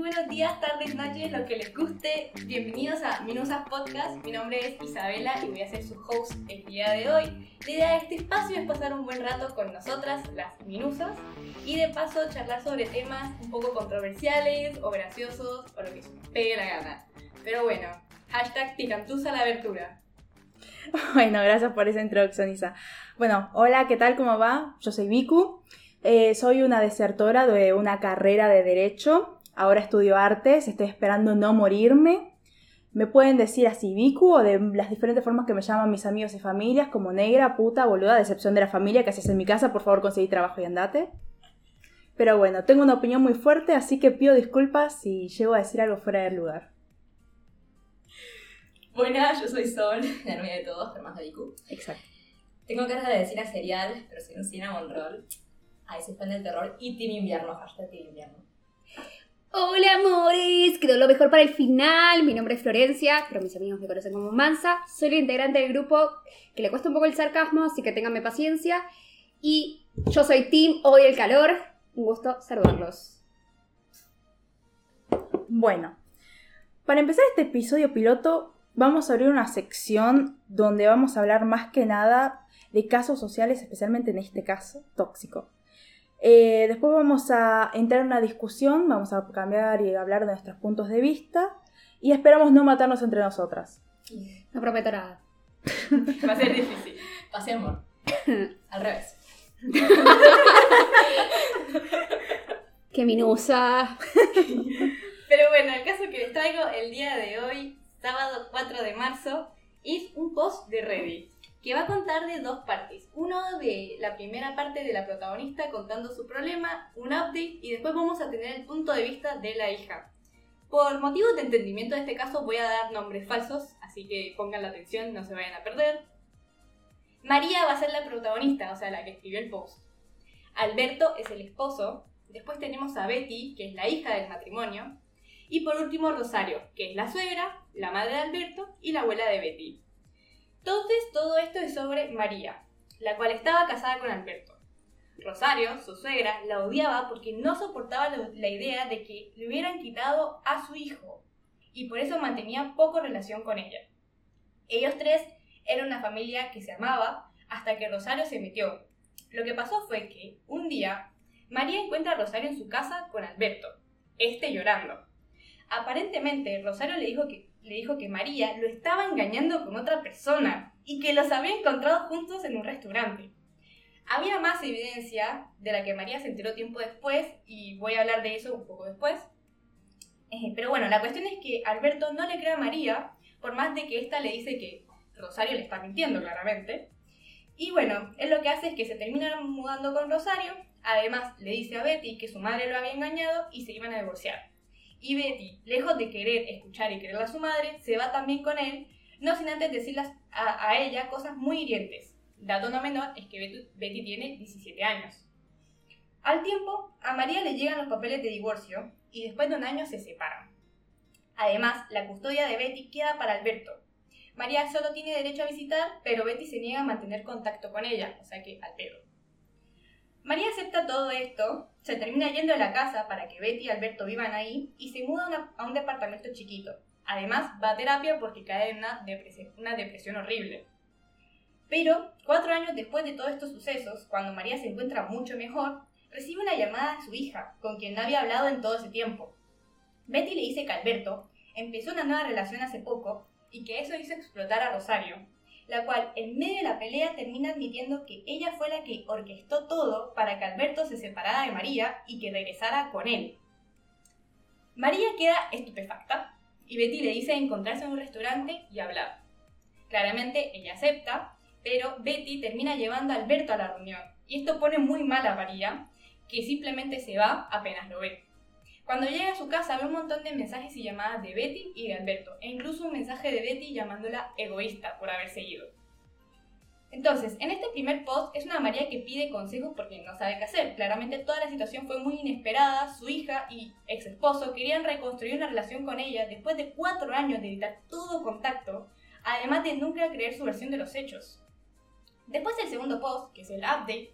buenos días, tardes, noches, lo que les guste. Bienvenidos a Minusas Podcast. Mi nombre es Isabela y voy a ser su host el día de hoy. La idea de este espacio es pasar un buen rato con nosotras, las Minusas, y de paso charlar sobre temas un poco controversiales o graciosos o lo que se pegue la gana. Pero bueno, hashtag picantusa la abertura. Bueno, gracias por esa introducción, Isa. Bueno, hola, ¿qué tal? ¿Cómo va? Yo soy Viku. Eh, soy una desertora de una carrera de Derecho. Ahora estudio artes, estoy esperando no morirme. Me pueden decir así Viku o de las diferentes formas que me llaman mis amigos y familias, como negra, puta, boluda, decepción de la familia que haces en mi casa, por favor conseguí trabajo y andate. Pero bueno, tengo una opinión muy fuerte, así que pido disculpas si llego a decir algo fuera del lugar. Buenas, yo soy Sol, la novia de todos, además de Viku. Exacto. Tengo ganas de decir a serial, pero soy un cinnamon roll. A ese fan del terror y Team Invierno, hashtag Team Invierno. Hola amores, quedó lo mejor para el final. Mi nombre es Florencia, pero mis amigos me conocen como Mansa. Soy la integrante del grupo que le cuesta un poco el sarcasmo, así que ténganme paciencia. Y yo soy Team Hoy el Calor. Un gusto saludarlos. Bueno, para empezar este episodio piloto, vamos a abrir una sección donde vamos a hablar más que nada de casos sociales, especialmente en este caso, tóxico. Eh, después vamos a entrar en una discusión, vamos a cambiar y hablar de nuestros puntos de vista y esperamos no matarnos entre nosotras. No prometo nada. Va a ser difícil. Pase amor. Al revés. Qué minusa. Pero bueno, el caso que les traigo el día de hoy, sábado 4 de marzo, es un post de Reddit que va a contar de dos partes. Uno de la primera parte de la protagonista contando su problema, un update, y después vamos a tener el punto de vista de la hija. Por motivos de entendimiento de este caso voy a dar nombres falsos, así que pongan la atención, no se vayan a perder. María va a ser la protagonista, o sea, la que escribió el post. Alberto es el esposo. Después tenemos a Betty, que es la hija del matrimonio. Y por último Rosario, que es la suegra, la madre de Alberto y la abuela de Betty. Entonces, todo esto es sobre María, la cual estaba casada con Alberto. Rosario, su suegra, la odiaba porque no soportaba la idea de que le hubieran quitado a su hijo y por eso mantenía poco relación con ella. Ellos tres eran una familia que se amaba hasta que Rosario se metió. Lo que pasó fue que, un día, María encuentra a Rosario en su casa con Alberto, este llorando. Aparentemente, Rosario le dijo que le dijo que María lo estaba engañando con otra persona y que los había encontrado juntos en un restaurante. Había más evidencia de la que María se enteró tiempo después y voy a hablar de eso un poco después. Eh, pero bueno, la cuestión es que Alberto no le cree a María, por más de que ésta le dice que Rosario le está mintiendo claramente. Y bueno, él lo que hace es que se termina mudando con Rosario, además le dice a Betty que su madre lo había engañado y se iban a divorciar. Y Betty, lejos de querer escuchar y querer a su madre, se va también con él, no sin antes decirle a, ella cosas muy hirientes. Dato no menor es que Betty, tiene 17 años. Al tiempo, a María le llegan los papeles de divorcio y después de un año se separan. Además, la custodia de Betty queda para Alberto. María solo tiene derecho a visitar, pero Betty se niega a mantener contacto con ella, o sea que al pedo. María acepta todo esto, se termina yendo a la casa para que Betty y Alberto vivan ahí y se muda a un departamento chiquito. Además, va a terapia porque cae en una depresión, una depresión horrible. Pero, cuatro años después de todos estos sucesos, cuando María se encuentra mucho mejor, recibe una llamada de su hija, con quien no había hablado en todo ese tiempo. Betty le dice que Alberto empezó una nueva relación hace poco y que eso hizo explotar a Rosario, la cual en medio de la pelea termina admitiendo que ella fue la que orquestó todo para que Alberto se separara de María y que regresara con él. María queda estupefacta y Betty le dice encontrarse en un restaurante y hablar. Claramente ella acepta, pero Betty termina llevando a Alberto a la reunión y esto pone muy mal a María, que simplemente se va apenas lo ve. Cuando llega a su casa ve un montón de mensajes y llamadas de Betty y de Alberto, e incluso un mensaje de Betty llamándola egoísta por haber seguido. Entonces, en este primer post es una María que pide consejos porque no sabe qué hacer. Claramente toda la situación fue muy inesperada, su hija y ex esposo querían reconstruir una relación con ella después de cuatro años de evitar todo contacto, además de nunca creer su versión de los hechos. Después del segundo post, que es el update,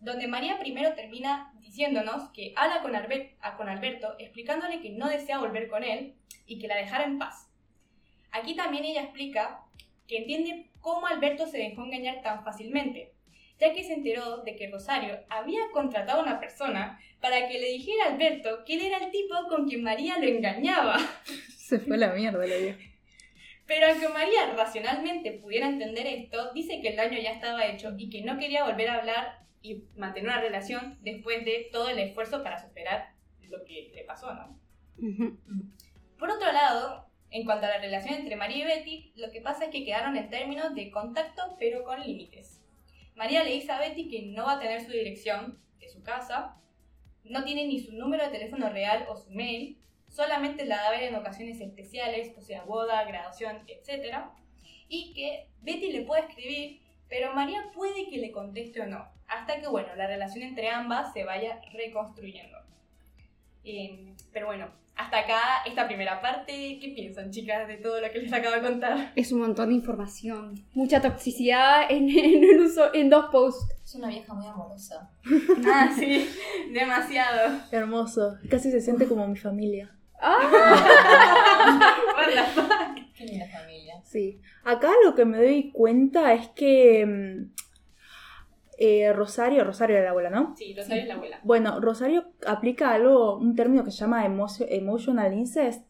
donde María primero termina diciéndonos que habla con, Alber- a- con Alberto explicándole que no desea volver con él y que la dejara en paz. Aquí también ella explica que entiende cómo Alberto se dejó engañar tan fácilmente, ya que se enteró de que Rosario había contratado a una persona para que le dijera a Alberto que él era el tipo con quien María lo engañaba. Se fue la mierda la vieja. Pero aunque María racionalmente pudiera entender esto, dice que el daño ya estaba hecho y que no quería volver a hablar y mantener una relación después de todo el esfuerzo para superar lo que le pasó, ¿no? Por otro lado, en cuanto a la relación entre María y Betty, lo que pasa es que quedaron en términos de contacto pero con límites. María le dice a Betty que no va a tener su dirección de su casa, no tiene ni su número de teléfono real o su mail, solamente la da a ver en ocasiones especiales, o sea, boda, graduación, etc. Y que Betty le puede escribir, pero María puede que le conteste o no, hasta que, bueno, la relación entre ambas se vaya reconstruyendo. Eh, pero bueno, hasta acá esta primera parte. ¿Qué piensan, chicas, de todo lo que les acabo de contar? Es un montón de información. Mucha toxicidad en, en, uso- en dos posts. Es una vieja muy amorosa. Ah, sí, demasiado. Hermoso. Casi se siente como mi familia. What the fuck? Qué linda familia. Sí. Acá lo que me doy cuenta es que mm, eh, Rosario, Rosario era la abuela, ¿no? Sí, Rosario es la abuela. Bueno, Rosario aplica algo, un término que se llama emotional incest.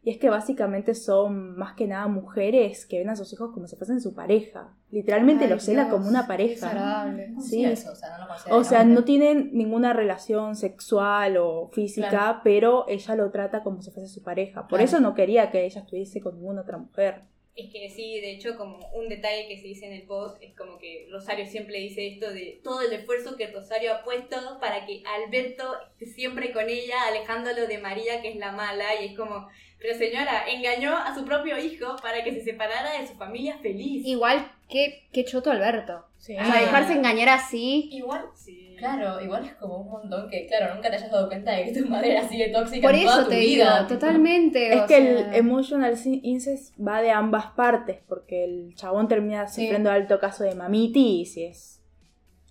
Y es que básicamente son más que nada mujeres que ven a sus hijos como si fuesen su pareja. Literalmente Ay, los cela como una pareja. desagradable. ¿Cómo Sí. eso? O sea, no lo O sea, no tienen ninguna relación sexual o física, Claro. pero ella lo trata como si fuese su pareja. Por Claro. eso no quería que ella estuviese con ninguna otra mujer. Es que sí, de hecho, como un detalle que se dice en el post es como que Rosario siempre dice esto de todo el esfuerzo que Rosario ha puesto para que Alberto esté siempre con ella, alejándolo de María, que es la mala, y es como, pero señora, engañó a su propio hijo para que se separara de su familia feliz. Igual, qué, qué choto Alberto. Sí. O sea, Ah. dejarse engañar así. Igual, Sí. Claro, igual es como un montón que, claro, nunca te hayas dado cuenta de que tu madre era así de tóxica Por en toda eso tu te vida. digo, totalmente. Es o que sea, el emotional incest va de ambas partes, porque el chabón termina Sí. sufriendo alto caso de mamiti y si es...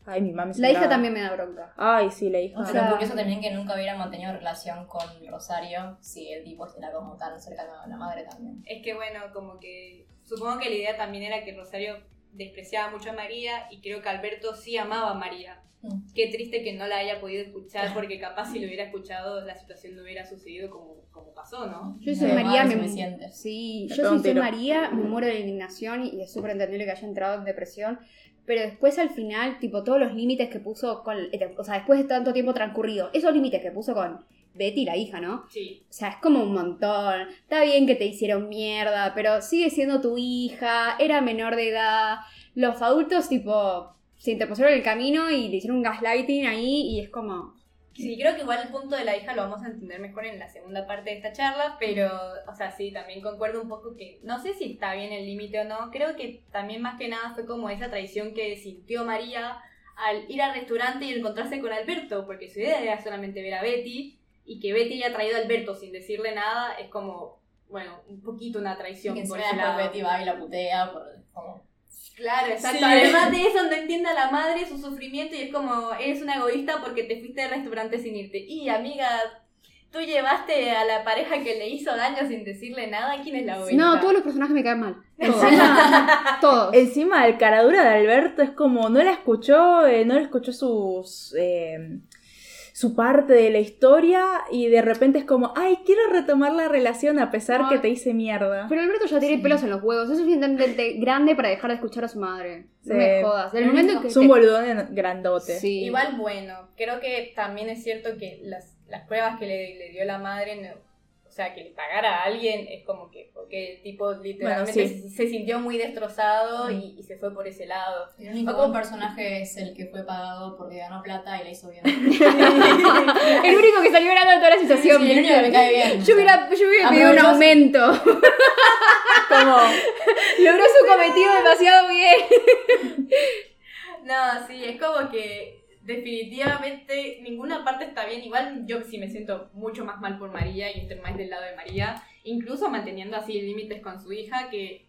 Ay, mi mami se La hija también me da bronca. Ay, sí, la hija. O Pero sea- curioso también que nunca hubiera mantenido relación con Rosario si el tipo era como tan cercano a la madre también. Es que bueno, como que supongo que la idea también era que Rosario despreciaba mucho a María y creo que Alberto sí amaba a María. Mm. Qué triste que no la haya podido escuchar porque capaz si lo hubiera escuchado la situación no hubiera sucedido como, como pasó, ¿no? Yo soy Sí, María, me suficiente. Sí, Me yo soy tiro. María, me muero de indignación y es súper entendible que haya entrado en depresión. Pero después al final, tipo, todos los límites que puso con. eh, O sea, después de tanto tiempo transcurrido, esos límites que puso con Betty, la hija, ¿no? Sí. O sea, es como un montón. Está bien que te hicieron mierda, pero sigue siendo tu hija, era menor de edad. Los adultos, tipo, se interpusieron en el camino y le hicieron un gaslighting ahí y es como. Sí, creo que igual el punto de la hija lo vamos a entender mejor en la segunda parte de esta charla, pero, o sea, sí, también concuerdo un poco que no sé si está bien el límite o no. Creo que también más que nada fue como esa traición que sintió María al ir al restaurante y encontrarse con Alberto, porque su idea era solamente ver a Betty y que Betty haya traído a Alberto sin decirle nada es como, bueno, un poquito una Y traición que por ese lado. Betty va y la putea por como... Claro, exacto. Sí. Además de eso, no entiende a la madre su sufrimiento y es como, eres una egoísta porque te fuiste al restaurante sin irte. Y amiga, tú llevaste a la pareja que le hizo daño sin decirle nada. ¿Quién es la egoísta? No, todos los personajes me caen mal. Todos. Encima, todos. encima el caradura de Alberto es como, no la escuchó, eh, no le escuchó sus, eh, su parte de la historia y de repente es como, ay, quiero retomar la relación a pesar Ay. que te hice mierda. Pero Alberto ya tiene Sí. pelos en los huevos. Es suficientemente grande para dejar de escuchar a su madre. No Sí. me jodas. Del momento en que. Es un te- boludón grandote. Sí. Igual, bueno, creo que también es cierto que las, las pruebas que le, le dio la madre, no- sea, que le pagara a alguien, es como que, porque el tipo literalmente Bueno, sí. se, se sintió muy destrozado y, y se fue por ese lado. El único Como- personaje es el que fue pagado porque ganó plata y le hizo bien. El único que salió ganando de toda la situación. Sí, el único que me cae bien. Yo hubiera, yo hubiera pedido un aumento. Como, Logró su cometido demasiado bien. No, sí, es como que definitivamente ninguna parte está bien. Igual yo sí me siento mucho más mal por María y estoy más del lado de María, incluso manteniendo así límites con su hija que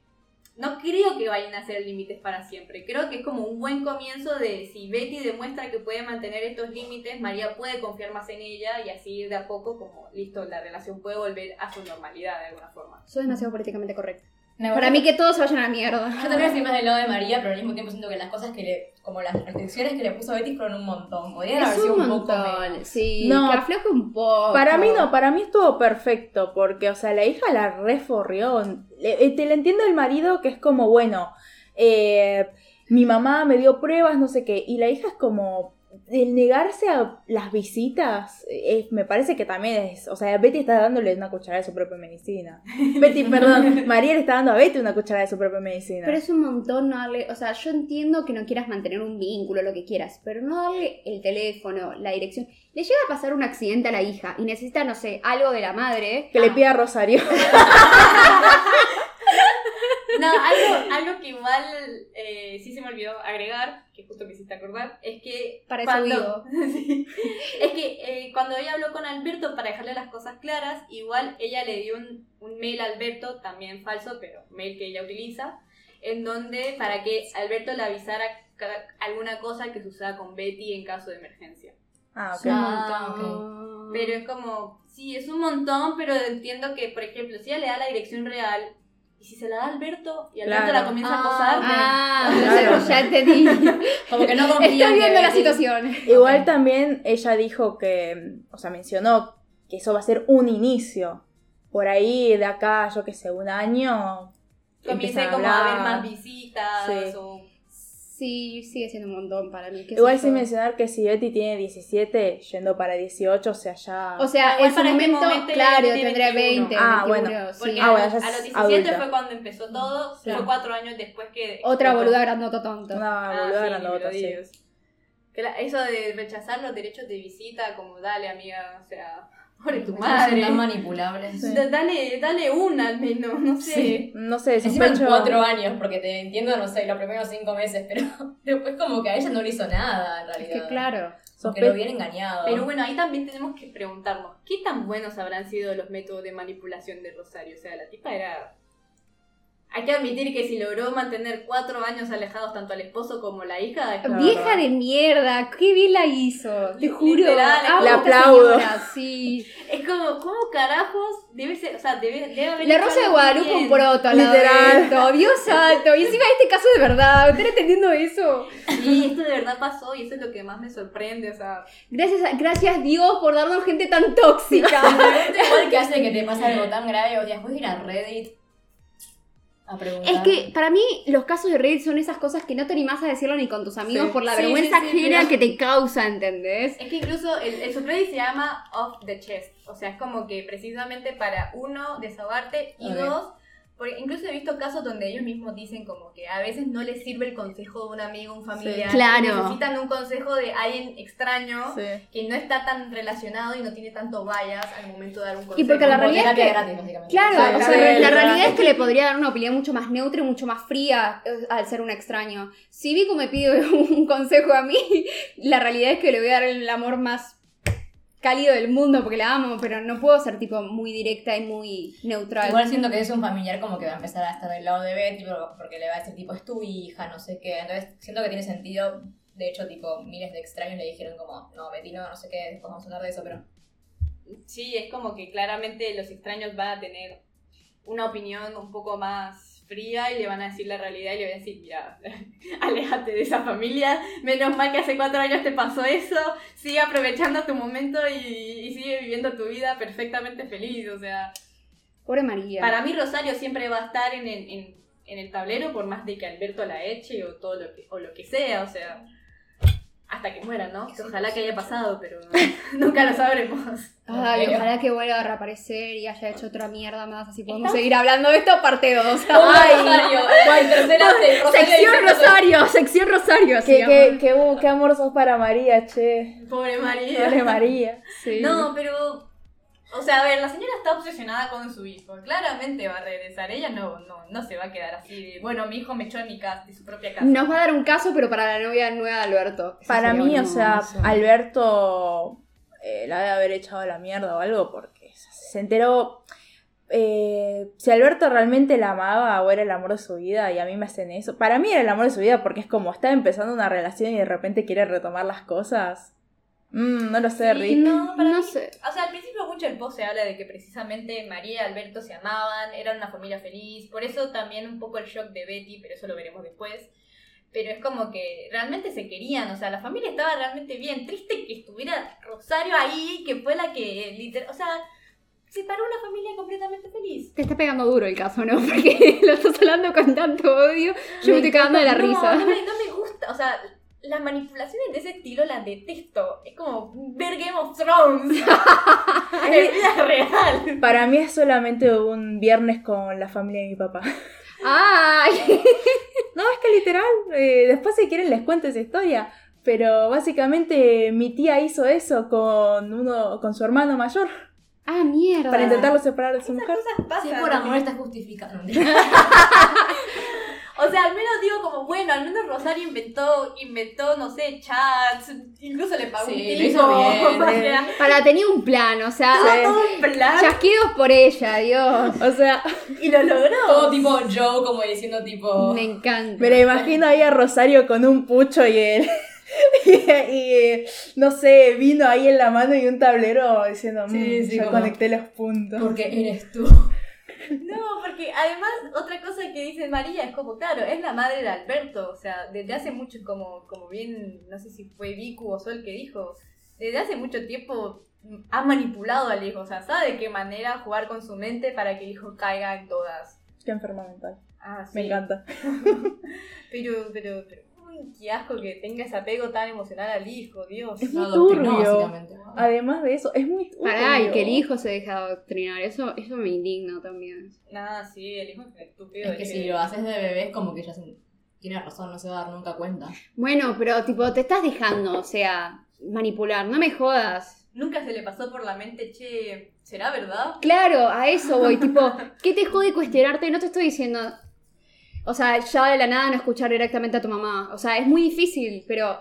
no creo que vayan a ser límites para siempre. Creo que es como un buen comienzo de si Betty demuestra que puede mantener estos límites, María puede confiar más en ella y así de a poco como, listo, la relación puede volver a su normalidad de alguna forma. Soy demasiado políticamente correcto. Para mí que todos se vayan a la mierda. Yo también estoy más del lado de María, pero al mismo tiempo siento que las cosas que le. como las restricciones que le puso Betty fueron un montón. Podrían haber sido un un poco montón. menos. Sí, No. que afloje un poco. Para mí no, para mí estuvo perfecto, porque, o sea, la hija la reforrió. Le- eh, te le entiendo el marido que es como, bueno, eh, mi mamá me dio pruebas, no sé qué, y la hija es como, el negarse a las visitas, eh, me parece que también es, o sea, Betty está dándole una cucharada de su propia medicina. Betty, perdón, María le está dando a Betty una cucharada de su propia medicina. Pero es un montón no darle, o sea, yo entiendo que no quieras mantener un vínculo, lo que quieras, pero no darle el teléfono, la dirección. Le llega a pasar un accidente a la hija y necesita, no sé, algo de la madre. que le Ah, pida a Rosario. No, algo, algo que igual eh, sí se me olvidó agregar, que justo me hiciste acordar, es que Para eso cuando, Sí. es que eh, cuando ella habló con Alberto para dejarle las cosas claras, igual ella le dio un, un mail a Alberto, también falso, pero mail que ella utiliza, en donde para que Alberto le avisara alguna cosa que suceda con Betty en caso de emergencia. Ah, ok. un Ah, montón. Pero es como, sí, es un montón, pero entiendo que, por ejemplo, si ella le da la dirección real, y si se la da a Alberto, y Alberto Claro. la comienza a Ah, acosar, Ah, Claro. entonces ya entendí. Como que no confían Estoy que viendo la situación. Igual Ok. también ella dijo que, o sea, mencionó que eso va a ser un inicio. Por ahí de acá, yo qué sé, un año. comience empiezan como a haber más visitas, Sí. o Sí, sigue siendo un montón para mí. Igual sin mencionar que si Betty tiene 17, yendo para 18, o sea, ya. O sea, Igual en su para este momento, momento claro, tendría 21. 20, Ah, 21, bueno, sí. Porque Ah, a, bueno, a los 17 adulta. fue cuando empezó todo, Sí. fue cuatro años después que... Otra explotó. boluda grandota tonta. Una Ah, boluda sí, grandota, sí. eso de rechazar los derechos de visita, como dale amiga, o sea, pobre tu Son madre. tan manipulables. Sí. Dale, dale una al menos, no sé. Sí. No sé, Encima en cuatro años, porque te entiendo, no sé, los primeros cinco meses, pero después como que a ella no le hizo nada, en Es realidad. que claro. Que lo hubiera engañado. Pero bueno, ahí también tenemos que preguntarnos, ¿qué tan buenos habrán sido los métodos de manipulación de Rosario? O sea, la tipa era... Hay que admitir que si logró mantener cuatro años alejados tanto al esposo como la hija, es Vieja de mierda, qué bien la hizo, te juro. Literal, Amo le a esta aplaudo. señora, sí. Es como, ¿cómo carajos debe ser? O sea, debe, debe haber La Rosa de Guadalupe un proto Literal. Dios santo. Y encima este caso de verdad. ¿Están entendiendo eso? Sí, esto de verdad pasó y eso es lo que más me sorprende, o sea... Gracias, a- gracias Dios por darnos gente tan tóxica. La igual que hace que te pase algo tan grave, o sea, de ir a Reddit a preguntar. Es que para mí los casos de Reddit son esas cosas que no te animás a decirlo ni con tus amigos Sí. por la Sí, vergüenza sí, sí, ajena pero- que te causa, ¿entendés? Es que incluso el, el subreddit se llama Off the Chest, o sea, es como que precisamente para uno desahogarte y dos, porque incluso he visto casos donde ellos mismos dicen como que a veces no les sirve el consejo de un amigo, un familiar, Sí. Claro. necesitan un consejo de alguien extraño Sí. que no está tan relacionado y no tiene tanto bias al momento de dar un consejo. Y porque la realidad es que- gratis. Claro, o sea, sí, la literal. realidad es que le podría dar una opinión mucho más neutra y mucho más fría eh, al ser un extraño. Si Vico me pide un consejo a mí, la realidad es que le voy a dar el amor más cálido del mundo porque la amo, pero no puedo ser tipo muy directa y muy neutral. Igual siento que es un familiar como que va a empezar a estar del lado de Betty por- porque le va a decir tipo es tu hija, no sé qué. Entonces siento que tiene sentido. De hecho, tipo, miles de extraños le dijeron como, no, Betty no, no sé qué, después vamos a hablar de eso, pero... Sí, es como que claramente los extraños van a tener una opinión un poco más fría y le van a decir la realidad y le van a decir, mira, aléjate de esa familia, menos mal que hace cuatro años te pasó eso, sigue aprovechando tu momento y, y sigue viviendo tu vida perfectamente feliz, o sea, Pobre María. para mí Rosario siempre va a estar en el, en, en el tablero por más de que Alberto la eche o todo lo que, o lo que sea, o sea, hasta que muera, ¿no? Que ojalá que haya pasado, pero nunca lo sabremos. Ay, ojalá que vuelva a reaparecer y haya hecho otra mierda más, así podemos seguir hablando de esto parte 2. Ay, Rosario, tercera de Rosario sección Rosario, sección Rosario. así Qué, qué, qué, uh, qué amor sos para María, che. Pobre María. Pobre María. Sí. No, pero. O sea, a ver, la señora está obsesionada con su hijo. Claramente va a regresar. Ella no, no, no se va a quedar así de. Bueno, mi hijo me echó de mi casa, de su propia casa. Nos va a dar un caso, pero para la novia nueva de Alberto. Eso Para sería mí, o sea, Alberto eh, la debe haber echado a la mierda o algo porque se enteró. eh, si Alberto realmente la amaba o era el amor de su vida y a mí me hacen eso. Para mí era el amor de su vida porque es como está empezando una relación y de repente quiere retomar las cosas. Mm, no lo sé, Sí, Rick. no, para No mí- sé. O sea, al principio mucho el post se habla de que precisamente María y Alberto se amaban, eran una familia feliz, por eso también un poco el shock de Betty, pero eso lo veremos después. Pero es como que realmente se querían, o sea, la familia estaba realmente bien. Triste que estuviera Rosario ahí, que fue la que literal, o sea, separó una familia completamente feliz. Te está pegando duro el caso, ¿no? Porque lo estás hablando con tanto odio. Yo me estoy cagando de la No, risa. No me, no me gusta, o sea, las manipulaciones de ese estilo las detesto. Es como ver Game of Thrones en vida real. Para mí es solamente un viernes con la familia de mi papá. ¡Ay! No, es que literal, eh, después si quieren les cuento esa historia. Pero básicamente mi tía hizo eso con uno, con su hermano mayor, ¡Ah, mierda! para intentarlo separar de su Esas mujer. cosas pasan. Si por amor está justificado. O sea, al menos digo como, bueno, al menos Rosario inventó, inventó, no sé, chats, incluso le pagó Sí, un hizo bien. o sea, Para, tenía un plan, o sea, Sí. todo un plan chasquidos por ella, Dios. O sea, y lo logró. Todo tipo Joe, como diciendo tipo. Me encanta. me la imagino ahí a Rosario con un pucho y el... Y, y, no sé, vino ahí en la mano y un tablero diciendo, "Mm, Sí, sí, ya como- conecté los puntos. Porque eres tú. No, porque además otra cosa que dice María es como, claro, es la madre de Alberto, o sea, desde hace mucho, como, como bien, no sé si fue Vicu o Sol que dijo, desde hace mucho tiempo ha manipulado al hijo, o sea, sabe de qué manera jugar con su mente para que el hijo caiga en todas. Qué enferma mental. Ah, sí. Me encanta. Pero, pero, pero, qué asco que tenga ese apego tan emocional al hijo, Dios. Es muy adoctrinó, turbio. Además de eso, es muy turbio. Pará, y que el hijo se deja adoctrinar, eso, eso me indigna también. Nada, sí, el hijo es estúpido. Es que si lo haces de bebé es como que ya se... tiene razón, no se va a dar nunca cuenta. Bueno, pero tipo, te estás dejando, o sea, manipular, no me jodas. Nunca se le pasó por la mente, che, ¿será verdad? Claro, a eso voy, tipo, ¿qué te jode cuestionarte? No te estoy diciendo, o sea, ya de la nada no escuchar directamente a tu mamá. O sea, es muy difícil, pero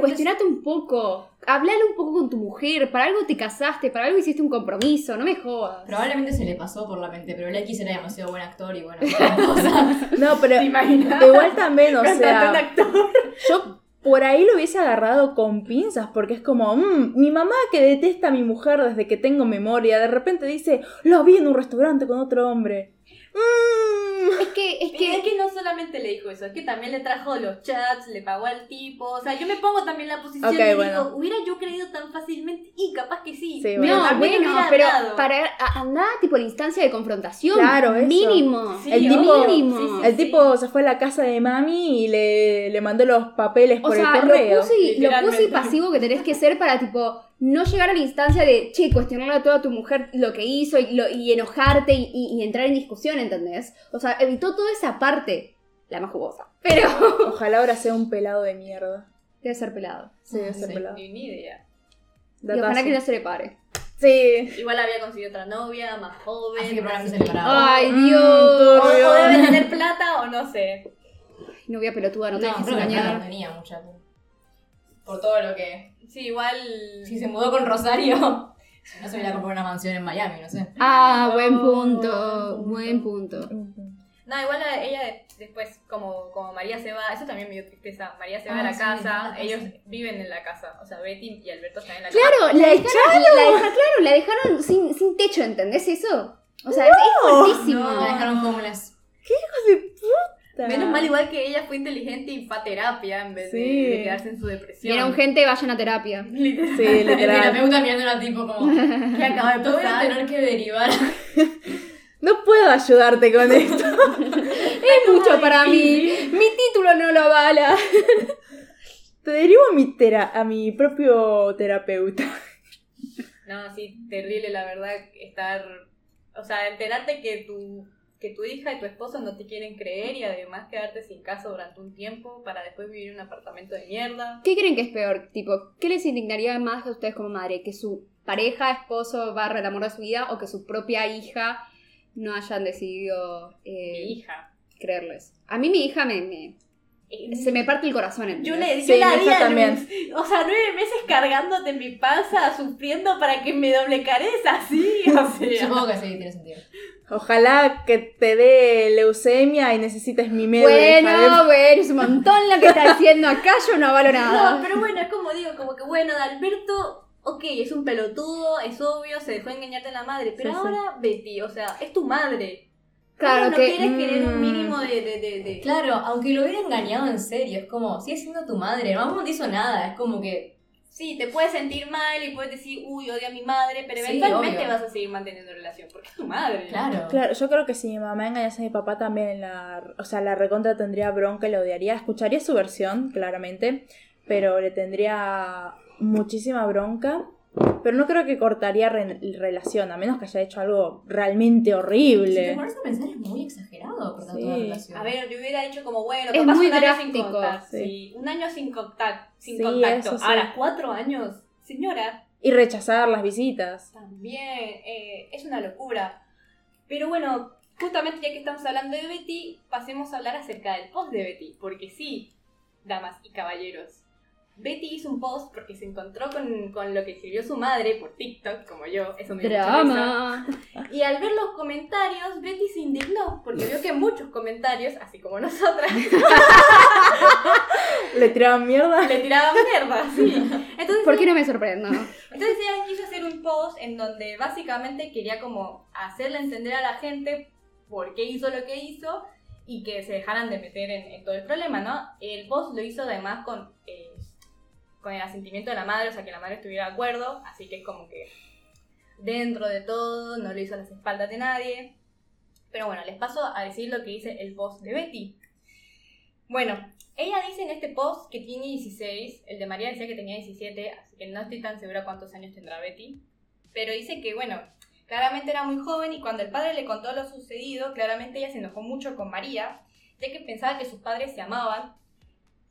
cuestionate un poco, hablale un poco con tu mujer, para algo te casaste, para algo hiciste un compromiso, no me jodas. Probablemente se le pasó por la mente, pero X era demasiado buen actor y bueno. No, pero igual también, o sea, actor. yo por ahí lo hubiese agarrado con pinzas, porque es como, "Mm, mi mamá que detesta a mi mujer desde que tengo memoria, de repente dice, lo vi en un restaurante con otro hombre. Mm, Es que, es Es que, que no solamente le dijo eso, es que también le trajo los chats, le pagó al tipo. O sea, yo me pongo también en la posición Ok, y bueno. digo, hubiera yo creído tan fácilmente y capaz que sí. Sí, bueno. no, bueno, pero para andar tipo la instancia de confrontación. Claro, eso. Mínimo. Sí, el tipo- mínimo. Sí, sí, el sí. tipo se fue a la casa de mami y le, le mandó los papeles O por sea, el correo. lo pussy pasivo que tenés que ser para, tipo, no llegar a la instancia de, che, cuestionarle a toda tu mujer lo que hizo y, lo- y enojarte y, y- y entrar en discusión, ¿entendés? O sea, evitó toda esa parte, la más jugosa. Pero Ojalá ahora sea un pelado de mierda. debe ser pelado. Sí, debe ser Sí. pelado. Ni, ni idea. Y ojalá que no se le pare. Sí. Igual había conseguido otra novia, más joven. Así que así se le paraba. ¡Ay, Mm, Dios! O, debe tener plata o no sé. Novia pelotuda, no te No, dejes que plata no tenía mucha. Por todo lo que... Sí, igual. Si se mudó con Rosario, si no se hubiera comprado una mansión en Miami, no sé. Ah, buen Oh, punto, buen buen punto. No, igual ella de- después, como, como María se va, eso también me dio tristeza. María se va Ah, a la sí, casa, la casa. ellos viven en la casa. O sea, Betty y Alberto están en la casa. Claro, la dejaron, la dejaron, claro, la dejaron sin, sin techo, ¿entendés eso? O sea, es, es fuertísimo. no. La dejaron homeless. Menos mal igual que ella fue inteligente y fue a terapia en vez de- Sí. de, quedarse en su Y depresión. era un gente, vayan a terapia. Literal. Sí, El literal. terapeuta mirando a tipo como... ¿Qué acaba de Te voy a pasar? tener que derivar. No puedo ayudarte con esto. Es mucho para mí. Mi título no lo avala. Te derivo a mi, tera- a mi propio terapeuta. No, sí, terrible la verdad estar, o sea, enterarte que tu, que tu hija y tu esposo no te quieren creer y además quedarte sin casa durante un tiempo para después vivir en un apartamento de mierda. ¿Qué creen que es peor? Tipo, ¿qué les indignaría más a ustedes como madre? ¿Que su pareja, esposo, barra el amor de su vida o que su propia hija no hayan decidido eh, Mi hija. creerles? A mí mi hija me, me- se me parte el corazón. ¿entendés? Yo le Sí, yo la mi di hija a también. O sea, nueve meses cargándote en mi panza, sufriendo para que me doble careza, así, o sea. Supongo que sí, tiene sentido. Ojalá que te dé leucemia y necesites mi medio. Bueno, bueno, es un montón lo que está diciendo acá, yo no avalo No, nada. pero bueno, es como digo, como que bueno, de Alberto, ok, es un pelotudo, es obvio, se dejó engañar de la madre, pero Sí, sí. ahora Betty, o sea, es tu madre. Claro ¿Cómo no que- quieres querer un mm. mínimo de... de, de, de- Claro, aunque lo hubiera engañado en serio, es como, sigue siendo tu madre, mamá no te hizo nada, es como que, Sí, te puedes sentir mal y puedes decir, uy, odio a mi madre, pero Sí, eventualmente obvio. vas a seguir manteniendo relación, porque es tu madre. claro. Claro, yo creo que si mi mamá engañase a mi papá también la, o sea, la recontra tendría bronca y lo odiaría. Escucharía su versión, claramente, pero le tendría muchísima bronca. Pero no creo que cortaría re- relación, a menos que haya hecho algo realmente Si te horrible. pones a pensar es muy exagerado cortar Sí. toda relación. A ver, yo hubiera dicho como, bueno, Es capaz muy un año sin contacto. sí. Sí, un año sin, contact- sin Sí, contacto. Ahora, cuatro años, señora, Y rechazar las visitas. también eh, es una locura. Pero bueno, justamente ya que estamos hablando de Betty, pasemos a hablar acerca del post de Betty. Porque sí, damas y caballeros, Betty hizo un post porque se encontró con, con lo que escribió su madre por TikTok, como yo, eso me. Drama. Y al ver los comentarios, Betty se indignó porque vio que muchos comentarios, así como nosotras, Le tiraban mierda. le tiraban mierda, sí. Entonces, ¿Por qué no me sorprendo? entonces ella quiso hacer un post en donde básicamente quería como hacerle entender a la gente por qué hizo lo que hizo y que se dejaran de meter en, en todo el problema, ¿no? El post lo hizo además con, eh, con el asentimiento de la madre, o sea, que la madre estuviera de acuerdo, así que es como que dentro de todo, no lo hizo a las espaldas de nadie. Pero bueno, les paso a decir lo que dice el post de Betty. Bueno, ella dice en este post que tiene 16, el de María decía que tenía 17, así que no estoy tan segura cuántos años tendrá Betty. Pero dice que, bueno, claramente era muy joven y cuando el padre le contó lo sucedido, claramente ella se enojó mucho con María, ya que pensaba que sus padres se amaban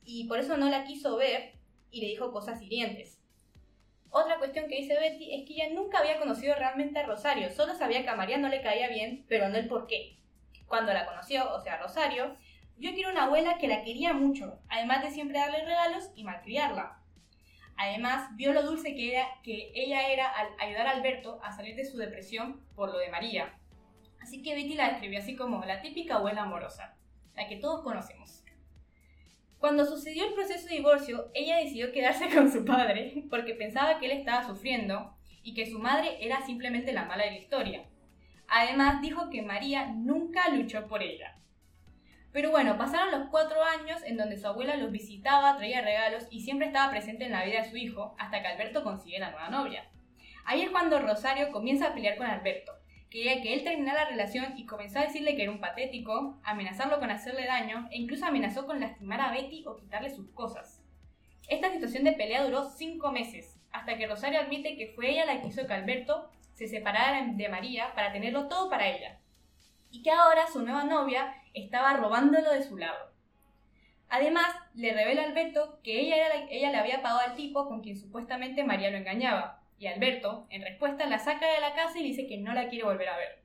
y por eso no la quiso ver y le dijo cosas hirientes. Otra cuestión que dice Betty es que ella nunca había conocido realmente a Rosario, solo sabía que a María no le caía bien, pero no el por qué. Cuando la conoció, o sea, Rosario, vio que era una abuela que la quería mucho, además de siempre darle regalos y malcriarla. Además, vio lo dulce que, era, que ella era al ayudar a Alberto a salir de su depresión por lo de María. Así que Betty la describió así como la típica abuela amorosa, la que todos conocemos. Cuando sucedió el proceso de divorcio, ella decidió quedarse con su padre porque pensaba que él estaba sufriendo y que su madre era simplemente la mala de la historia. Además, dijo que María nunca luchó por ella. Pero bueno, pasaron los cuatro años en donde su abuela los visitaba, traía regalos y siempre estaba presente en la vida de su hijo hasta que Alberto consigue la nueva novia. Ahí es cuando Rosario comienza a pelear con Alberto. Quería que él terminara la relación y comenzó a decirle que era un patético, amenazarlo con hacerle daño e incluso amenazó con lastimar a Betty o quitarle sus cosas. Esta situación de pelea duró cinco meses, hasta que Rosario admite que fue ella la que hizo que Alberto se separara de María para tenerlo todo para ella, y que ahora su nueva novia estaba robándolo de su lado. Además, le revela a Alberto que ella, era la- ella le había pagado al tipo con quien supuestamente María lo engañaba, y Alberto, en respuesta, la saca de la casa y dice que no la quiere volver a ver.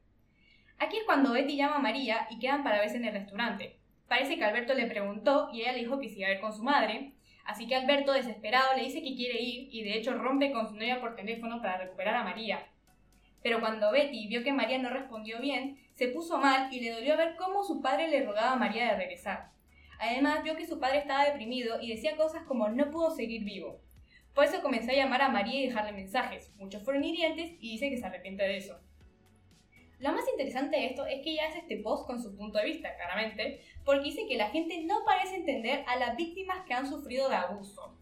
Aquí es cuando Betty llama a María y quedan para verse en el restaurante. Parece que Alberto le preguntó y ella le dijo que se iba a ver con su madre, así que Alberto, desesperado, le dice que quiere ir y de hecho rompe con su novia por teléfono para recuperar a María. Pero cuando Betty vio que María no respondió bien, se puso mal y le dolió ver cómo su padre le rogaba a María de regresar. Además, vio que su padre estaba deprimido y decía cosas como no pudo seguir vivo. Por eso comenzó a llamar a María y dejarle mensajes. Muchos fueron hirientes y dice que se arrepiente de eso. Lo más interesante de esto es que ella hace este post con su punto de vista, claramente, porque dice que la gente no parece entender a las víctimas que han sufrido de abuso,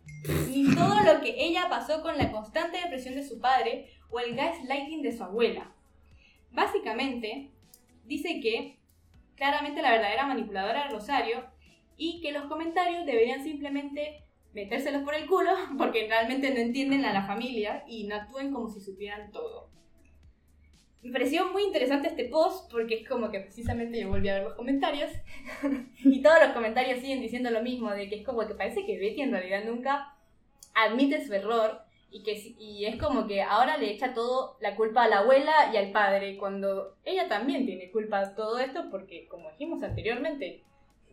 ni todo lo que ella pasó con la constante depresión de su padre o el gaslighting de su abuela. Básicamente, dice que claramente la verdadera manipuladora es Rosario y que los comentarios deberían simplemente metérselos por el culo porque realmente no entienden a la familia y no actúen como si supieran todo. Me pareció muy interesante este post porque es como que precisamente yo volví a ver los comentarios y todos los comentarios siguen diciendo lo mismo, de que es como que parece que Betty en realidad nunca admite su error y que y es como que ahora le echa todo la culpa a la abuela y al padre cuando ella también tiene culpa de todo esto porque como dijimos anteriormente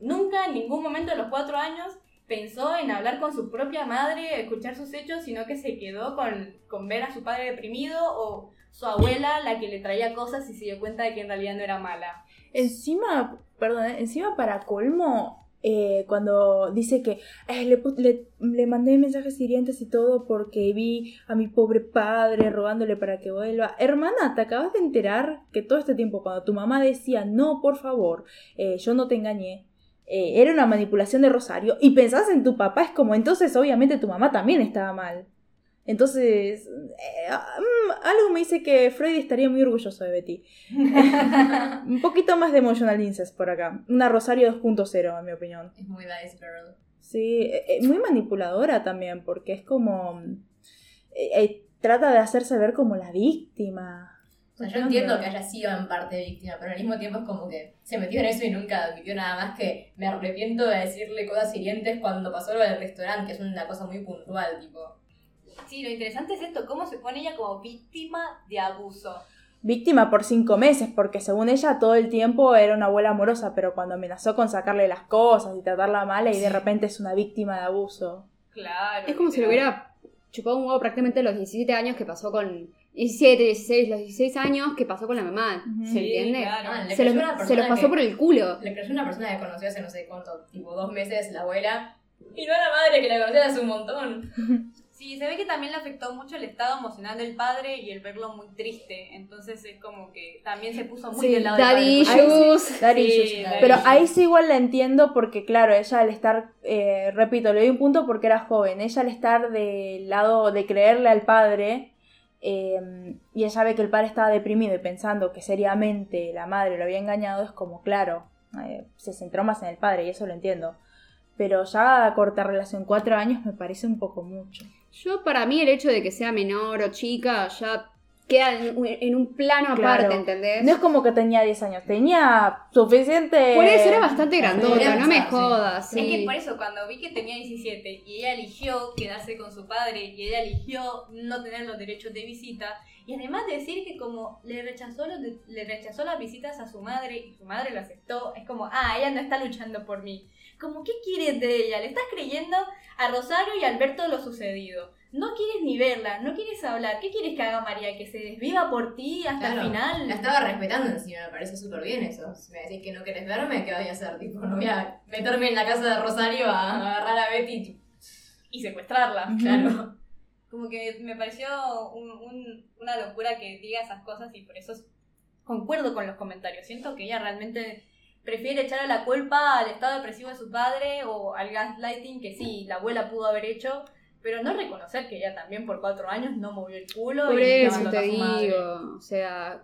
nunca en ningún momento de los cuatro años pensó en hablar con su propia madre, escuchar sus hechos, sino que se quedó con, con ver a su padre deprimido o su abuela la que le traía cosas y se dio cuenta de que en realidad no era mala. Encima, perdón, ¿eh? encima para colmo, eh, cuando dice que le, le- le mandé mensajes hirientes y todo porque vi a mi pobre padre rogándole para que vuelva. Hermana, te acabas de enterar que todo este tiempo cuando tu mamá decía, no, por favor, eh, yo no te engañé, eh, era una manipulación de Rosario y pensás en tu papá, es como entonces obviamente tu mamá también estaba mal. Entonces, eh, mm, algo me dice que Freddy estaría muy orgulloso de Betty. Un poquito más de emotional incest por acá. Una Rosario 2.0, en mi opinión. Es muy nice girl. Sí, eh, eh, muy manipuladora también, porque es como. eh, trata de hacerse ver como la víctima. O sea, yo entiendo que haya sido en parte víctima, pero al mismo tiempo es como que se metió en eso y nunca admitió nada más que me arrepiento de decirle cosas hirientes cuando pasó lo del restaurante, que es una cosa muy puntual, tipo. Sí, lo interesante es esto, cómo se pone ella como víctima de abuso. Víctima por cinco meses, porque según ella todo el tiempo era una abuela amorosa, pero cuando amenazó con sacarle las cosas y tratarla mal, y de repente es una víctima de abuso. Claro. Es como si le literal. hubiera chupado un huevo prácticamente los 17 años que pasó con. 17, 16, los 16 años que pasó con la mamá. ¿Se Sí, entiende? claro. Ah, Se los, se los pasó que- por el culo. Le creyó una persona que conoció hace no sé cuánto, tipo dos meses, la abuela, y no la madre que la conocía hace un montón. Sí, se ve que también le afectó mucho el estado emocional del padre y el verlo muy triste. Entonces es como que también se puso muy Sí, del lado del daddy padre. Ahí sí, issues. daddy Sí, issues. daddy Pero issues. ahí sí igual la entiendo porque, claro, ella al estar, eh, repito, le doy un punto porque era joven, ella al estar del lado de creerle al padre eh, y ella ve que el padre estaba deprimido y pensando que seriamente la madre lo había engañado, es como, claro, eh, se centró más en el padre y eso lo entiendo. Pero ya cortar relación cuatro años me parece un poco mucho. Yo, para mí, el hecho de que sea menor o chica ya queda en, un- en un plano Claro. aparte, ¿entendés? No es como que tenía 10 años, tenía suficiente... Por eso era bastante grandota, Era no me sí. jodas. Es sí. que por eso cuando vi que tenía 17 y ella eligió quedarse con su padre y ella eligió no tener los derechos de visita y además decir que como le rechazó los de- le rechazó las visitas a su madre y su madre lo aceptó, es como, ah, ella no está luchando por mí. Como, ¿qué quieres de ella? Le estás creyendo a Rosario y a Alberto lo sucedido. No quieres ni verla, no quieres hablar. ¿Qué quieres que haga María? ¿Que se desviva por ti hasta Claro, el final? La estaba respetando encima, me parece súper bien eso. Si me decís que no querés verme, ¿qué voy a hacer? Tipo, no voy a meterme en la casa de Rosario a agarrar a Betty. Y secuestrarla. Claro. Como que me pareció un- un- una locura que diga esas cosas y por eso concuerdo con los comentarios. Siento que ella realmente prefiere echarle la culpa al estado depresivo de su padre o al gaslighting que sí, la abuela pudo haber hecho, pero no reconocer que ella también por cuatro años no movió el culo Por y eso te madre. digo, o sea...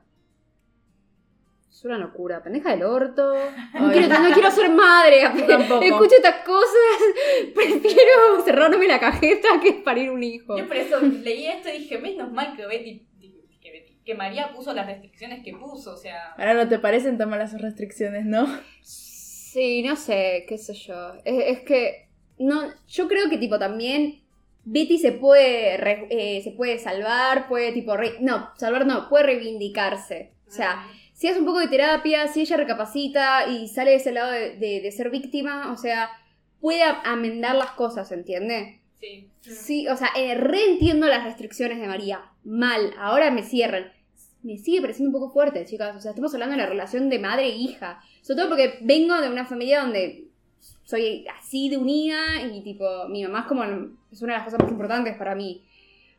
Es una locura, pendeja del orto. No quiero, no quiero ser madre. Tampoco. Escucho estas cosas. Prefiero cerrarme la cajeta que parir un hijo. Yo por eso leí esto y dije, menos mal que Betty, que, Betty- que María puso las restricciones que puso, o sea... Ahora no te parecen tan malas sus restricciones, ¿no? Sí, no sé, qué sé yo. Es, es que no, yo creo que tipo también Betty se puede re- eh, se puede salvar, puede tipo re- no, salvar no, puede reivindicarse. O sea, si hace un poco de terapia, si ella recapacita y sale de ese lado de, de- de ser víctima, o sea, puede amendar las cosas, ¿entiende? Sí. Sí, o sea, eh, reentiendo las restricciones de María. Mal, ahora me cierran. Me sigue pareciendo un poco fuerte, chicas. O sea, estamos hablando de la relación de madre e hija. Sobre todo porque vengo de una familia donde soy así de unida y tipo, mi mamá es como es una de las cosas más importantes para mí.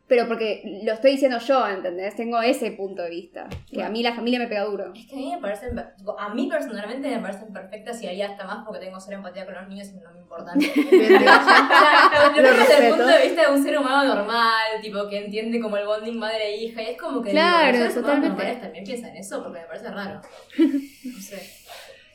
Pero porque lo estoy diciendo yo, ¿entendés? Tengo ese punto de vista. Que a mí la familia me pega duro. Es que a mí me parecen, a mí personalmente me parecen perfectas y haría hasta más porque tengo cero empatía con los niños y no me importan. Lo veo desde el punto de vista de un ser humano normal, tipo, que entiende como el bonding madre e hija, y es como que Claro, digo, totalmente. normales también piensan eso porque me parece raro. No sé.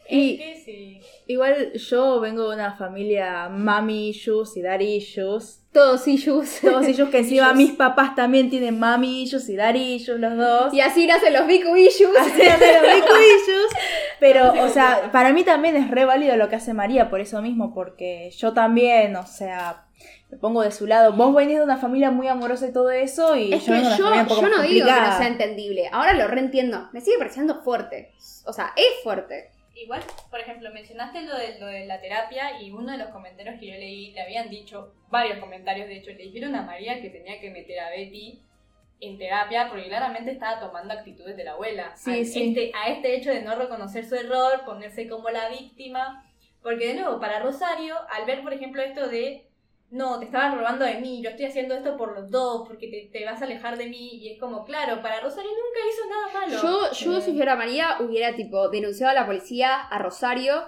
Y- Es que sí. Igual yo vengo de una familia mami issues y daddy issues. Todos issues. Todos ellos que encima Issues. mis papás también tienen mami issues y daddy issues los dos. Y así nacen los Biku issues. Así de los Biku issues. Pero, o sea, para mí también es re válido lo que hace María por eso mismo, porque yo también, o sea, me pongo de su lado. Vos venís de una familia muy amorosa y todo eso, y Es yo que yo, familia un poco yo no digo que no sea entendible. Ahora lo reentiendo. Me sigue pareciendo fuerte. O sea, es fuerte. Igual, por ejemplo, mencionaste lo de, lo de la terapia y uno de los comentarios que yo leí le habían dicho, varios comentarios de hecho, le dijeron a María que tenía que meter a Betty en terapia porque claramente estaba tomando actitudes de la abuela. Sí, a, sí. Este, a este hecho de no reconocer su error, ponerse como la víctima. Porque de nuevo, para Rosario, al ver, por ejemplo, esto de, no, te estaban robando de mí, yo estoy haciendo esto por los dos, porque te, te vas a alejar de mí, y es como, claro, para Rosario nunca hizo nada malo. Yo, yo Eh, si fuera María, hubiera tipo denunciado a la policía a Rosario,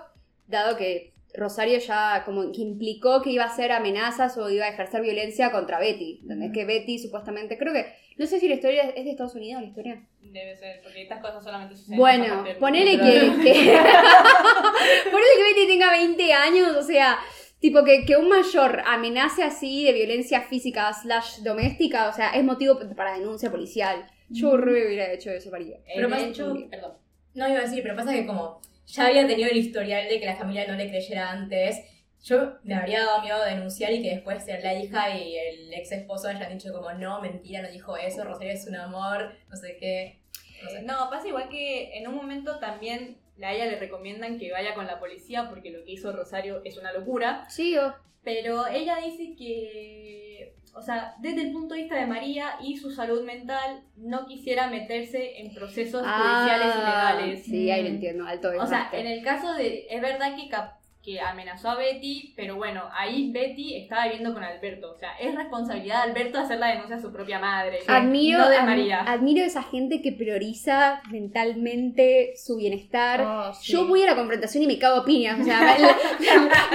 dado que Rosario ya como que implicó que iba a hacer amenazas o iba a ejercer violencia contra Betty. ¿Entendés? Que Betty supuestamente, creo que, no sé si la historia es de Estados Unidos, la historia. Debe ser, porque estas cosas solamente suceden en Bueno, ponele que, que- ponele que Betty tenga 20 años, o sea, tipo que, que un mayor amenace así de violencia física slash doméstica, o sea, es motivo para denuncia policial. Yo re hubiera hecho eso, María. Pero de más- hecho, Perdón. No iba a decir, pero pasa que como ya había tenido el historial de que la familia no le creyera antes, yo me habría dado miedo de denunciar y que después la hija y el ex esposo hayan dicho como no, mentira, no dijo eso, Rosario es un amor, no sé qué. No sé. No, pasa igual que en un momento también a ella le recomiendan que vaya con la policía porque lo que hizo Rosario es una locura. Sí, o- Pero ella dice que, o sea, desde el punto de vista de María y su salud mental, no quisiera meterse en procesos judiciales Ah, ilegales. Sí, ahí lo entiendo, alto O sea, en el caso de, es verdad que, cap- que amenazó a Betty, pero bueno, ahí Betty estaba viviendo con Alberto. O sea, es responsabilidad de Alberto hacer la denuncia a su propia madre. Admiro, no de María. admiro a esa gente que prioriza mentalmente su bienestar. Oh, sí. Yo voy a la confrontación y me cago a piñas. O sea, la- la-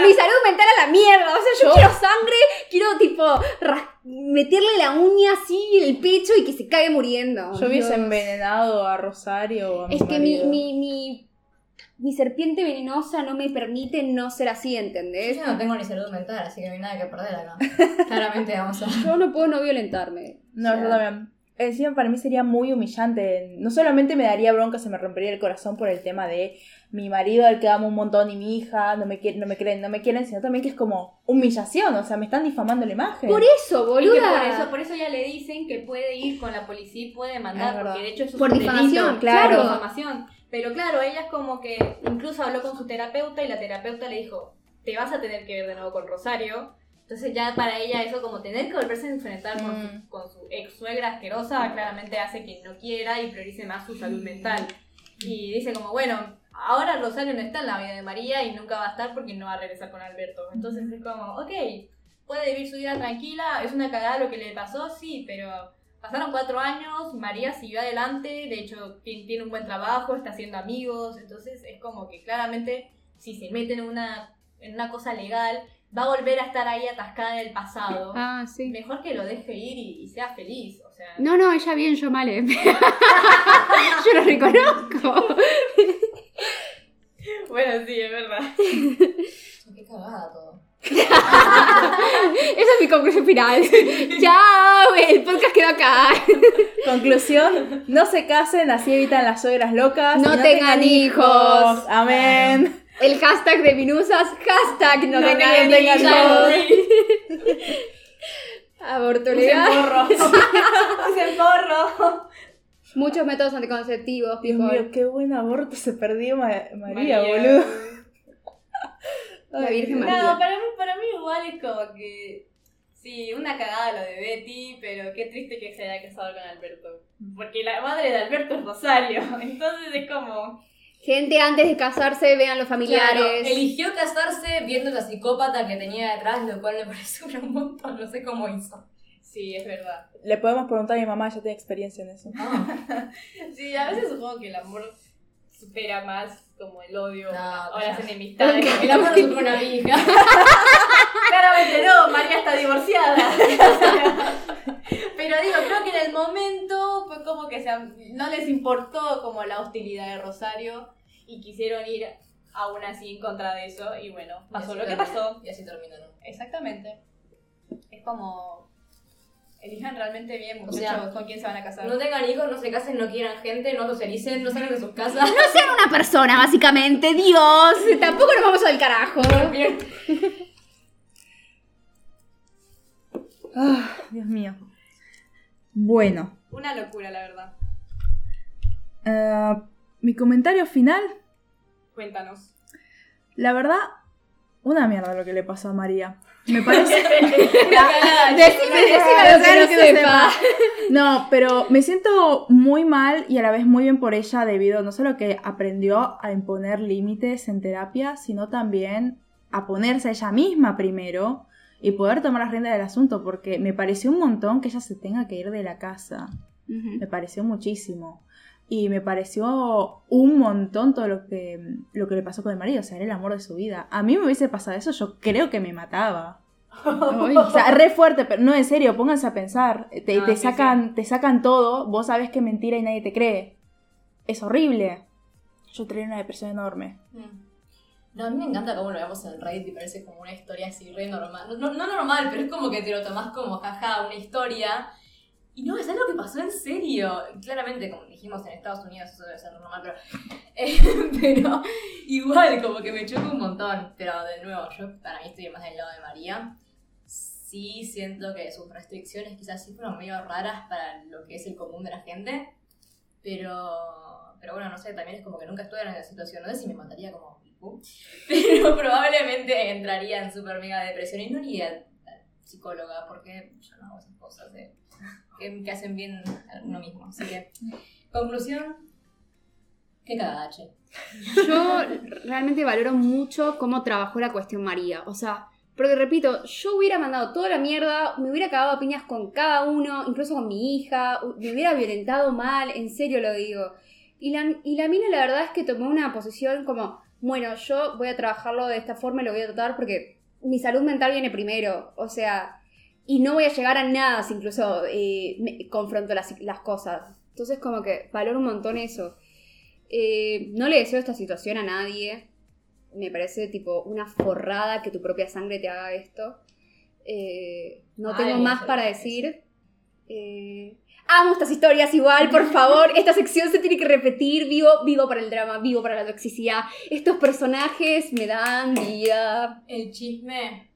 mi salud mental a la mierda. O sea, yo, Yo- quiero sangre, quiero tipo ras- meterle la uña así en el pecho y que se cague muriendo. Yo hubiese Dios. envenenado a Rosario o a mi Es que mi, mi, mi, mi serpiente venenosa no me permite no ser así, Yo ¿entendés? ya no tengo ni salud mental, así que no hay nada que perder acá. Claramente vamos a... Yo no puedo no violentarme. No, O sea, yo también. Encima para mí sería muy humillante. No solamente me daría bronca, se me rompería el corazón por el tema de mi marido al que amo un montón y mi hija no me quieren, no me creen, no me quieren, sino también que es como humillación, o sea, me están difamando la imagen. Por eso, Y boluda. que por eso, por eso ya le dicen que puede ir con la policía y puede mandar, porque de hecho eso Por es un difamación, delito. claro. Por difamación. Pero claro, ella es como que incluso habló con su terapeuta y la terapeuta le dijo, te vas a tener que ver de nuevo con Rosario. Entonces ya para ella eso como tener que volverse a enfrentar con, Mm. su, con su ex suegra asquerosa claramente hace que no quiera y priorice más su salud mental. Y dice como, bueno, ahora Rosario no está en la vida de María y nunca va a estar porque no va a regresar con Alberto. Entonces es como, ok, puede vivir su vida tranquila, es una cagada lo que le pasó, sí, pero pasaron cuatro años, María siguió adelante, de hecho ti- tiene un buen trabajo, está haciendo amigos, entonces es como que claramente si se mete en una, en una cosa legal, va a volver a estar ahí atascada en el pasado. Ah, sí. Mejor que lo deje ir y, y sea feliz, o sea... No, no, ella bien, yo mal. eh. yo lo reconozco. Bueno, sí, es verdad. Qué cagada todo. Esa es mi conclusión final. Chao, el podcast quedó acá. Conclusión, no se casen, así evitan las suegras locas. No tengan hijos. Amén. El hashtag de Minusas, hashtag no, No tengan tengan hijos. hijos. Aborto Usen legal. porro. Usen porro. Muchos métodos anticonceptivos, Dios mío, qué buen aborto se perdió Ma- María, María. boludo. La Virgen. María. No, para mí, para mí igual es como que. Sí, una cagada lo de Betty, pero qué triste que se haya casado con Alberto. Porque la madre de Alberto es Rosario. Entonces es como. Gente, antes de casarse, vean los Claro, familiares. eligió casarse viendo la psicópata que tenía detrás, lo cual me parece un montón, no sé cómo hizo. Sí, es verdad. Le podemos preguntar a mi mamá, ya tiene experiencia en eso. Ah, Sí, a veces supongo que el amor supera más como el odio No, o las enemistades. el amor supone una hija. Claramente no, María está divorciada. Pero digo, creo que en el momento fue como que se, no les importó como la hostilidad de Rosario y quisieron ir aún así en contra de eso y bueno, pasó Y lo que pasó. Y así terminó, ¿no? Exactamente. Es como elijan realmente bien O muchachos sea, con quién se van a casar. No tengan hijos, no se casen, no quieran gente, no socialicen, no salgan de sus casas. No sean una persona, básicamente, Dios. Tampoco nos vamos al carajo. Ah, Dios mío. Bueno, Una locura, la verdad. eh, mi comentario final, Cuéntanos. la verdad, Una mierda lo que le pasó a María. Me parece. No que no sepa. No, pero me siento muy mal y a la vez muy bien por ella debido no solo que aprendió a imponer límites en terapia, sino también a ponerse a ella misma primero y poder tomar las riendas del asunto, porque me pareció un montón que ella se tenga que ir de la casa. Me pareció muchísimo. Y me pareció un montón todo lo que, lo que le pasó con el marido. O sea, era el amor de su vida. A mí me hubiese pasado eso, yo creo que me mataba. O sea, re fuerte, pero no, en serio, pónganse a pensar. Te, No, te sí, sacan, te sacan todo, vos sabes que es mentira y nadie te cree. Es horrible. Yo tenía una depresión enorme. Mm. No, a mí me encanta cómo lo vemos en el Reddit y parece como una historia así re normal. No, no, no normal, pero es como que te lo tomás como jaja, una historia. Y no, es algo que pasó en serio. Claramente, como dijimos en Estados Unidos, eso debe ser normal, pero. eh, pero igual, como que me choca un montón. Pero de nuevo, yo para mí estoy más del lado de María. Sí siento que sus restricciones quizás sí fueron medio raras para lo que es el común de la gente. Pero. Pero bueno, no sé, también es como que nunca estuve en esa situación. No sé si me mataría como. Pero probablemente entraría en super mega depresión y no iría al al psicóloga porque yo no hago esas cosas de- que, hacen bien uno mismo. Así que, conclusión, qué. Yo realmente valoro mucho cómo trabajó la cuestión María. O sea, porque repito, yo hubiera mandado toda la mierda, me hubiera cagado piñas con cada uno, incluso con mi hija, me hubiera violentado mal, en serio lo digo. Y la, y la mina la verdad es que tomó una posición como, bueno, yo voy a trabajarlo de esta forma y lo voy a tratar porque mi salud mental viene primero. O sea, y no voy a llegar a nada si incluso eh, me- confronto las, las cosas. Entonces como que valoro un montón eso. Eh, no le deseo esta situación a nadie. Me parece tipo una forrada que tu propia sangre te haga esto. Eh, no Ay, tengo más para decir. Amo estas historias igual, por favor. Esta sección se tiene que repetir. Vivo, vivo para el drama, vivo para la toxicidad. Estos personajes me dan vida. El chisme,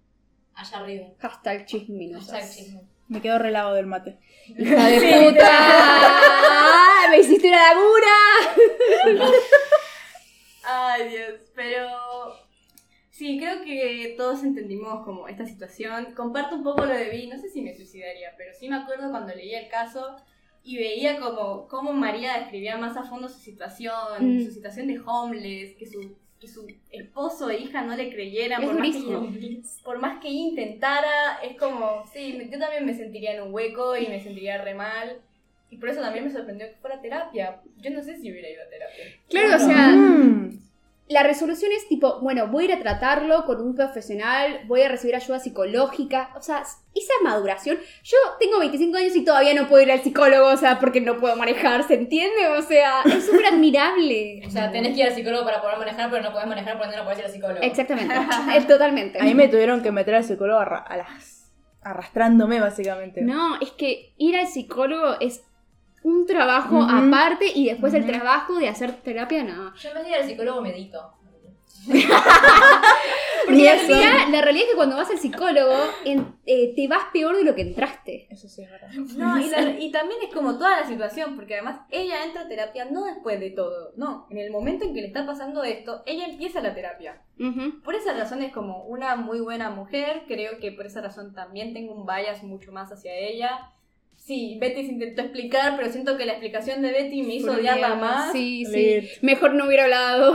allá arriba. Hashtag chisminosas. Hashtag chisme. Me quedo relado del mate. ¡Hija de puta! ¡Me hiciste una laguna! Ay, Dios, pero sí, creo que todos entendimos como esta situación. Comparto un poco lo de Vi, no sé si me suicidaría, pero sí me acuerdo cuando leía el caso y veía como, como María describía más a fondo su situación, Mm. su situación de homeless, que su, que su esposo e hija no le creyeran, por más, que, por más que intentara, es como, sí, me- yo también me sentiría en un hueco y me sentiría re mal. Y por eso también me sorprendió que fuera terapia. Yo no sé si hubiera ido a terapia. Claro, o sea, Mm. La resolución es tipo, bueno, voy a ir a tratarlo con un profesional, voy a recibir ayuda psicológica. O sea, esa maduración. Yo tengo 25 años y todavía no puedo ir al psicólogo, o sea, porque no puedo manejar, ¿se entiende? O sea, es súper admirable. O sea, tenés que ir al psicólogo para poder manejar, pero no podés manejar porque no podés ir al psicólogo. Exactamente, es totalmente. A mí me tuvieron que meter al psicólogo arra- a las- arrastrándome, básicamente. No, es que ir al psicólogo es un trabajo aparte y después el trabajo de hacer terapia, no. Yo en vez de ir al psicólogo medito. Porque la realidad, la realidad es que cuando vas al psicólogo en- eh, te vas peor de lo que entraste. Eso sí es verdad. No, y, la- y también es como toda la situación, porque además ella entra a terapia no después de todo, no, en el momento en que le está pasando esto, ella empieza la terapia. Por esa razón es como una muy buena mujer, creo que por esa razón también tengo un bias mucho más hacia ella. Sí, Betty se intentó explicar, pero siento que la explicación de Betty me hizo odiarla más. Sí, sí. Mejor no hubiera hablado.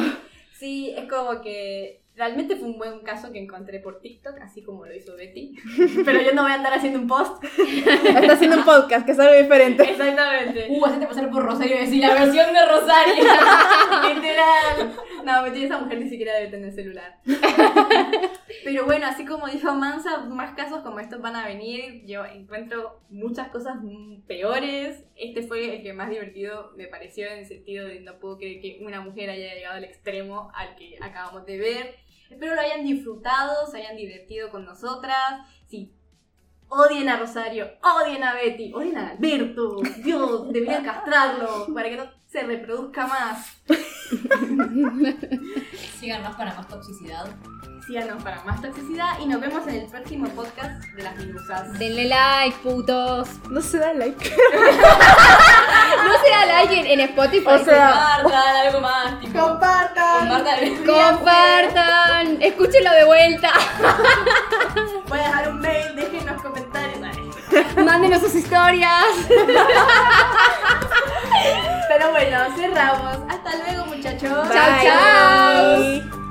Sí, es como que realmente fue un buen caso que encontré por TikTok, así como lo hizo Betty. Pero yo no voy a andar haciendo un post. Está haciendo un podcast, que es algo diferente. Exactamente. Uh, hacete pasar por Rosario y decir la versión de Rosario. Literal. No, mentira, esa mujer ni siquiera debe tener celular. Pero bueno, así como dijo Mansa, más casos como estos van a venir. Yo encuentro muchas cosas peores. Este fue el que más divertido me pareció en el sentido de no puedo creer que una mujer haya llegado al extremo al que acabamos de ver. Espero lo hayan disfrutado, se hayan divertido con nosotras. Sí, odien a Rosario, odien a Betty, odien a Alberto. Dios, deberían castrarlo para que no se reproduzca más. Sigan más para más toxicidad. Síganos para más toxicidad y nos vemos en el próximo podcast de las minusas. Denle like, putos. No se da like. no sé, a alguien en Spotify. O sea, compartan algo más. Tipo, compartan. Compartan. compartan escúchenlo de vuelta. Voy a dejar un mail, dejen los comentarios. Mándenos sus historias. Pero bueno, cerramos. Hasta luego, muchachos. Chao, chao.